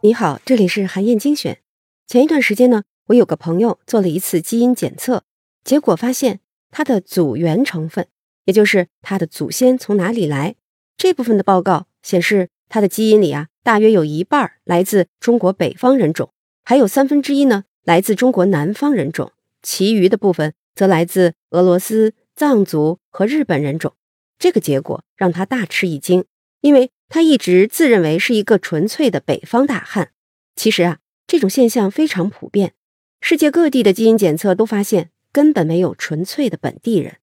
你好，这里是韩燕精选。前一段时间呢，我有个朋友做了一次基因检测，结果发现他的祖源成分，也就是他的祖先从哪里来这部分的报告显示，他的基因里啊，大约有一半来自中国北方人种，还有三分之一呢来自中国南方人种，其余的部分则来自俄罗斯、藏族和日本人种。这个结果让他大吃一惊，因为。他一直自认为是一个纯粹的北方大汉，其实啊，这种现象非常普遍。世界各地的基因检测都发现，根本没有纯粹的本地人。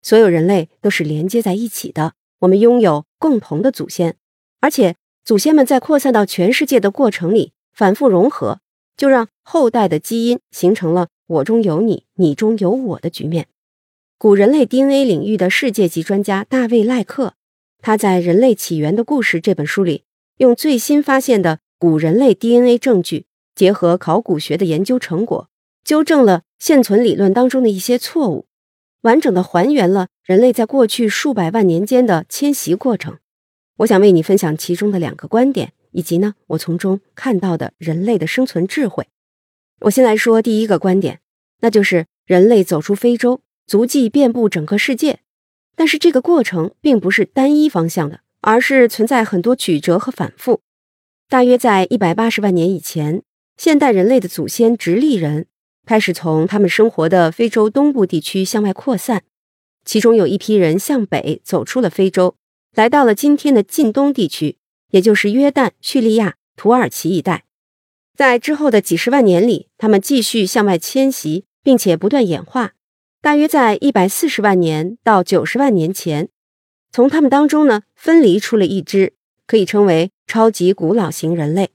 所有人类都是连接在一起的，我们拥有共同的祖先，而且祖先们在扩散到全世界的过程里反复融合，就让后代的基因形成了“我中有你，你中有我”的局面。古人类 DNA 领域的世界级专家大卫·赖克。他在《人类起源的故事》这本书里，用最新发现的古人类 DNA 证据，结合考古学的研究成果，纠正了现存理论当中的一些错误，完整的还原了人类在过去数百万年间的迁徙过程。我想为你分享其中的两个观点，以及呢，我从中看到的人类的生存智慧。我先来说第一个观点，那就是人类走出非洲，足迹遍布整个世界。但是这个过程并不是单一方向的，而是存在很多曲折和反复。大约在一百八十万年以前，现代人类的祖先直立人开始从他们生活的非洲东部地区向外扩散，其中有一批人向北走出了非洲，来到了今天的近东地区，也就是约旦、叙利亚、土耳其一带。在之后的几十万年里，他们继续向外迁徙，并且不断演化。大约在一百四十万年到九十万年前，从他们当中呢分离出了一支可以称为超级古老型人类。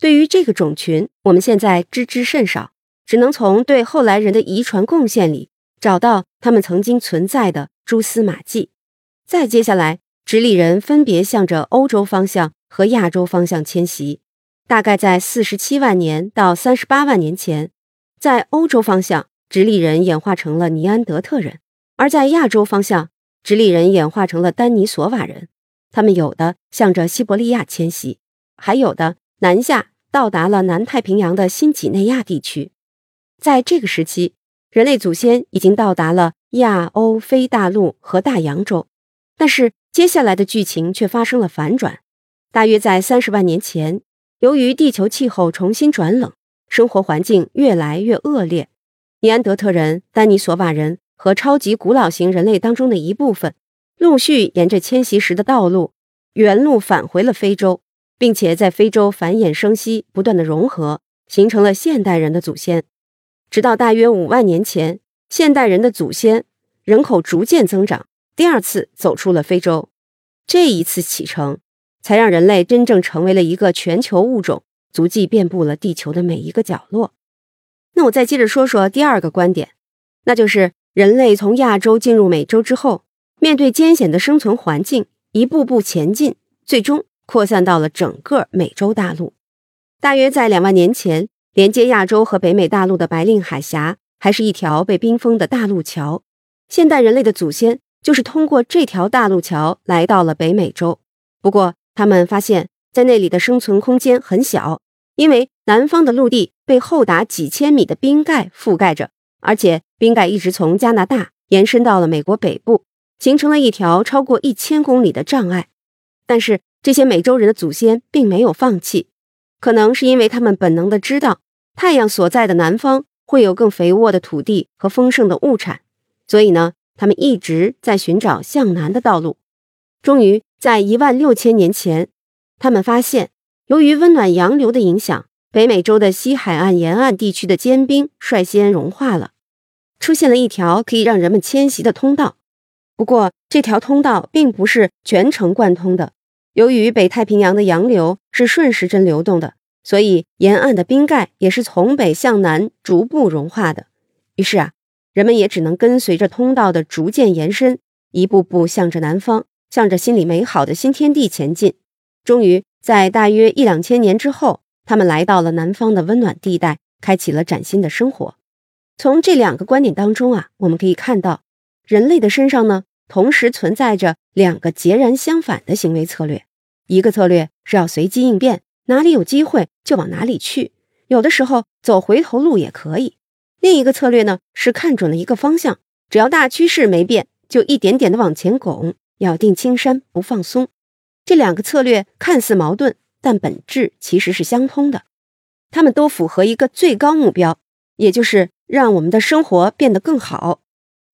对于这个种群，我们现在知之甚少，只能从对后来人的遗传贡献里找到他们曾经存在的蛛丝马迹。再接下来，直立人分别向着欧洲方向和亚洲方向迁徙。大概在四十七万年到三十八万年前，在欧洲方向。直立人演化成了尼安德特人，而在亚洲方向，直立人演化成了丹尼索瓦人。他们有的向着西伯利亚迁徙，还有的南下到达了南太平洋的新几内亚地区。在这个时期，人类祖先已经到达了亚欧非大陆和大洋洲。但是接下来的剧情却发生了反转。大约在三十万年前，由于地球气候重新转冷，生活环境越来越恶劣。尼安德特人、丹尼索瓦人和超级古老型人类当中的一部分，陆续沿着迁徙时的道路，原路返回了非洲，并且在非洲繁衍生息，不断的融合，形成了现代人的祖先。直到大约五万年前，现代人的祖先人口逐渐增长，第二次走出了非洲。这一次启程，才让人类真正成为了一个全球物种，足迹遍布了地球的每一个角落。那我再接着说说第二个观点，那就是人类从亚洲进入美洲之后，面对艰险的生存环境，一步步前进，最终扩散到了整个美洲大陆。大约在两万年前，连接亚洲和北美大陆的白令海峡还是一条被冰封的大陆桥。现代人类的祖先就是通过这条大陆桥来到了北美洲。不过，他们发现，在那里的生存空间很小。因为南方的陆地被厚达几千米的冰盖覆盖着，而且冰盖一直从加拿大延伸到了美国北部，形成了一条超过一千公里的障碍。但是这些美洲人的祖先并没有放弃，可能是因为他们本能的知道太阳所在的南方会有更肥沃的土地和丰盛的物产，所以呢，他们一直在寻找向南的道路。终于在一万六千年前，他们发现。由于温暖洋流的影响，北美洲的西海岸沿岸地区的坚冰率先融化了，出现了一条可以让人们迁徙的通道。不过，这条通道并不是全程贯通的。由于北太平洋的洋流是顺时针流动的，所以沿岸的冰盖也是从北向南逐步融化的。于是啊，人们也只能跟随着通道的逐渐延伸，一步步向着南方，向着心里美好的新天地前进。终于。在大约一两千年之后，他们来到了南方的温暖地带，开启了崭新的生活。从这两个观点当中啊，我们可以看到，人类的身上呢，同时存在着两个截然相反的行为策略。一个策略是要随机应变，哪里有机会就往哪里去，有的时候走回头路也可以。另一个策略呢，是看准了一个方向，只要大趋势没变，就一点点的往前拱，咬定青山不放松。这两个策略看似矛盾，但本质其实是相通的。他们都符合一个最高目标，也就是让我们的生活变得更好。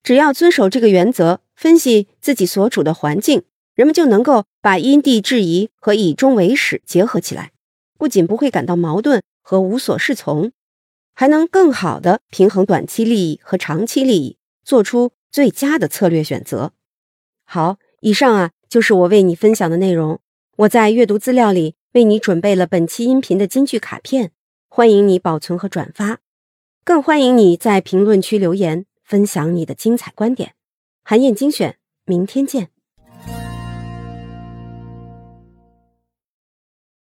只要遵守这个原则，分析自己所处的环境，人们就能够把因地制宜和以终为始结合起来，不仅不会感到矛盾和无所适从，还能更好的平衡短期利益和长期利益，做出最佳的策略选择。好，以上啊就是我为你分享的内容。我在阅读资料里为你准备了本期音频的金句卡片。欢迎你保存和转发，更欢迎你在评论区留言分享你的精彩观点。韩燕精选，明天见。